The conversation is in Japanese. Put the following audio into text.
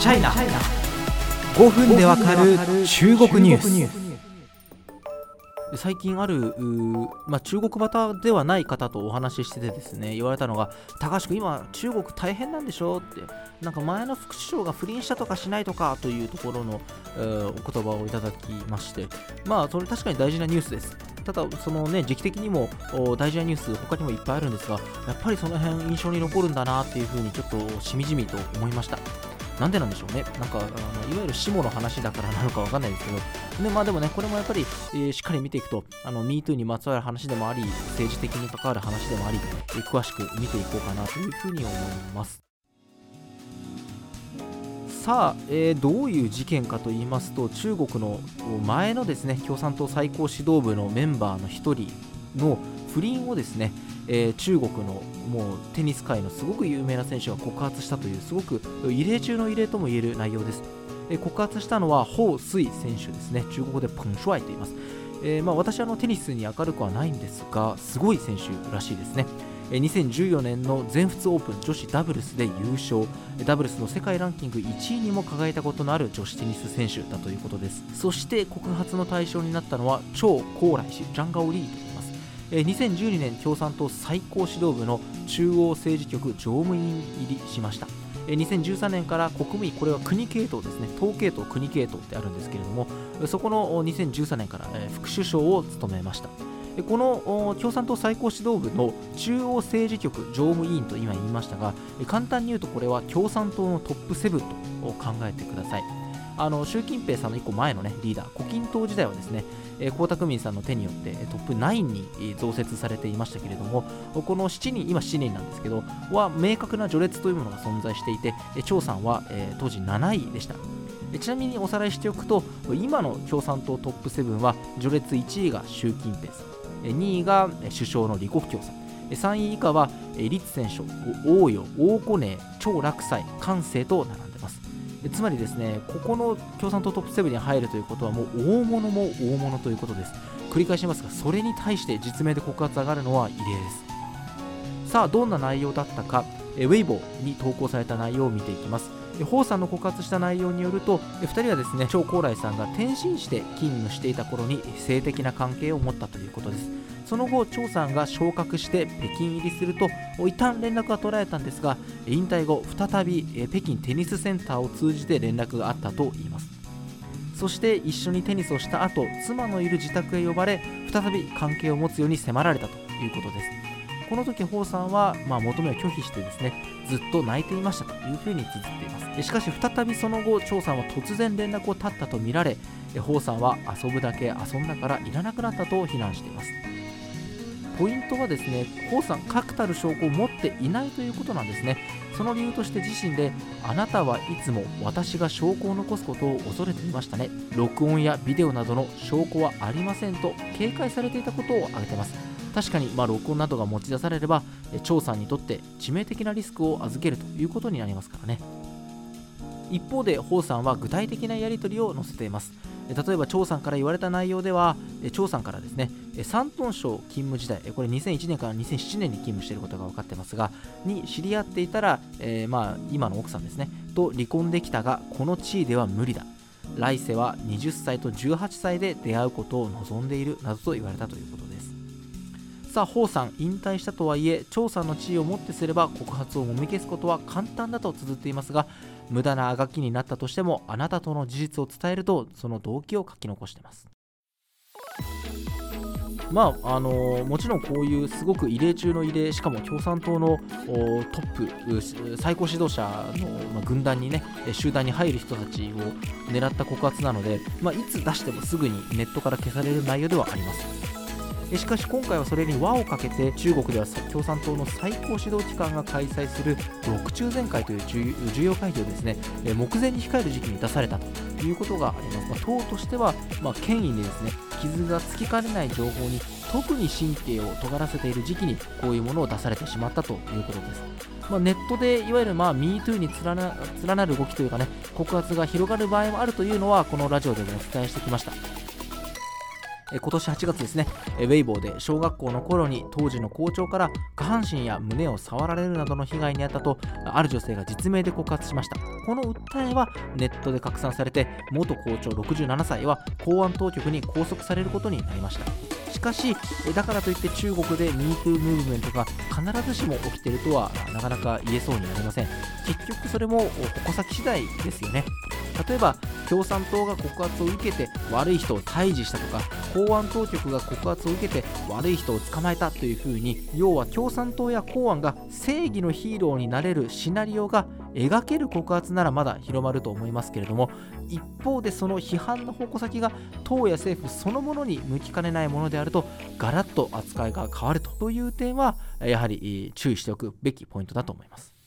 チャイナ5分でわかる中国ニュース。最近ある、まあ、中国バではない方とお話ししててですね言われたのが高橋君今中国大変なんでしょ？って。なんか前の副首相が不倫したとかしないとかというところの、えー、お言葉をいただきまして。まあそれ確かに大事なニュースです。ただそのね時期的にも大事なニュース他にもいっぱいあるんですがやっぱりその辺印象に残るんだなっていうふうにちょっとしみじみと思いました。なんでなんでしょうね。なんか、あのいわゆる下の話だからなのかわかんないですけど、でまあ、でもね、これもやっぱり、えー、しっかり見ていくと、あの MeToo にまつわる話でもあり、政治的に関わる話でもあり、えー、詳しく見ていこうかなというふうに思います。さあ、えー、どういう事件かと言いますと中国の前のですね共産党最高指導部のメンバーの1人の不倫をですね、えー、中国のもうテニス界のすごく有名な選手が告発したというすごく異例中の異例とも言える内容です、えー、告発したのは彭帥選手ですね。中国語でプンシュワイと言います、えー、まあ、私はのテニスに明るくはないんですがすごい選手らしいですね。2014年の全仏オープン女子ダブルスで優勝。ダブルスの世界ランキング1位にも輝いたことのある女子テニス選手だということです。そして告発の対象になったのは張高麗氏ジャンガオリー2012年共産党最高指導部の中央政治局常務委員入りしました。2013年から国務委これは国系統ですね。党系統国系統ってあるんですけれどもそこの2013年から副首相を務めました。この共産党最高指導部の中央政治局常務委員と今言いましたが簡単に言うとこれは共産党のトップ7と考えてください。あの習近平さんの1個前の、ね、リーダー、胡錦涛時代はですね、江沢民さんの手によってトップ9に増設されていましたけれども、この7人、今7人なんですけど、は明確な序列というものが存在していて、張さんは、当時7位でした。ちなみにおさらいしておくと、今の共産党トップ7は、序列1位が習近平さん、2位が首相の李克強さん、3位以下は、立選書、王陽、王古寧、張楽斎、関西と並んでますつまりですねここの共産党トップ7に入るということはもう大物も大物ということです。繰り返しますがそれに対して実名で告発上がるのは異例です。さあどんな内容だったか。ウェイボーに投稿された内容を見ていきます。ホウさんの告発した内容によると2人はですね張高麗さんが転身して勤務していた頃に性的な関係を持ったということです。その後張さんが昇格して北京入りすると一旦連絡が取られたんですが引退後再び北京テニスセンターを通じて連絡があったといいます。そして一緒にテニスをした後妻のいる自宅へ呼ばれ再び関係を持つように迫られたということです。この時ホウさんは、まあ、求めを拒否してですねずっと泣いていましたというふうに綴っていますしかし再びその後張さんは突然連絡を絶ったとみられホウさんは遊ぶだけ遊んだからいらなくなったと非難していますポイントはですね、コさん、確たる証拠を持っていないということなんですね。その理由として自身で、あなたはいつも私が証拠を残すことを恐れていましたね。録音やビデオなどの証拠はありませんと警戒されていたことを挙げています。確かに、まあ、録音などが持ち出されれば、張さんにとって致命的なリスクを預けるということになりますからね。一方で、ホウさんは具体的なやり取りを載せています。例えば張さんから言われた内容では張さんからですね山東省勤務時代これ2001年から2007年に勤務していることが分かってますがに知り合っていたら、えー、まあ今の奥さんですねと離婚できたがこの地位では無理だ来世は20歳と18歳で出会うことを望んでいるなどと言われたということですさあ、ホウさん、引退したとはいえ、張さんの地位をもってすれば告発をもみ消すことは簡単だと綴っていますが、無駄なあがきになったとしてもあなたとの事実を伝えるとその動機を書き残してます。まああのー、もちろんこういうすごく異例中の異例しかも共産党のトップ最高指導者の、まあ、軍団にね集団に入る人たちを狙った告発なので、まあ、いつ出してもすぐにネットから消される内容ではありますしかし今回はそれに輪をかけて中国では共産党の最高指導機関が開催する6中全会という重要会議をですね目前に控える時期に出されたということがあります、まあ、党としては、まあ、権威にですね傷がつきかねない情報に特に神経を尖らせている時期にこういうものを出されてしまったということです。まあ、ネットでいわゆるまあ MeToo に連な連なる動きというかね告発が広がる場合もあるというのはこのラジオでもお伝えしてきました。今年8月ですね、ウェイボーで小学校の頃に当時の校長から下半身や胸を触られるなどの被害に遭ったとある女性が実名で告発しました。この訴えはネットで拡散されて元校長67歳は公安当局に拘束されることになりました。しかしだからといって中国で MeToo ムーブメントが必ずしも起きているとはなかなか言えそうになりません。結局それも矛先次第ですよね。例えば共産党が告発を受けて悪い人を退治したとか公安当局が告発を受けて悪い人を捕まえたというふうに要は共産党や公安が正義のヒーローになれるシナリオが描ける告発ならまだ広まると思いますけれども一方でその批判の矛先が党や政府そのものに向きかねないものであるとガラッと扱いが変わるという点はやはり注意しておくべきポイントだと思います。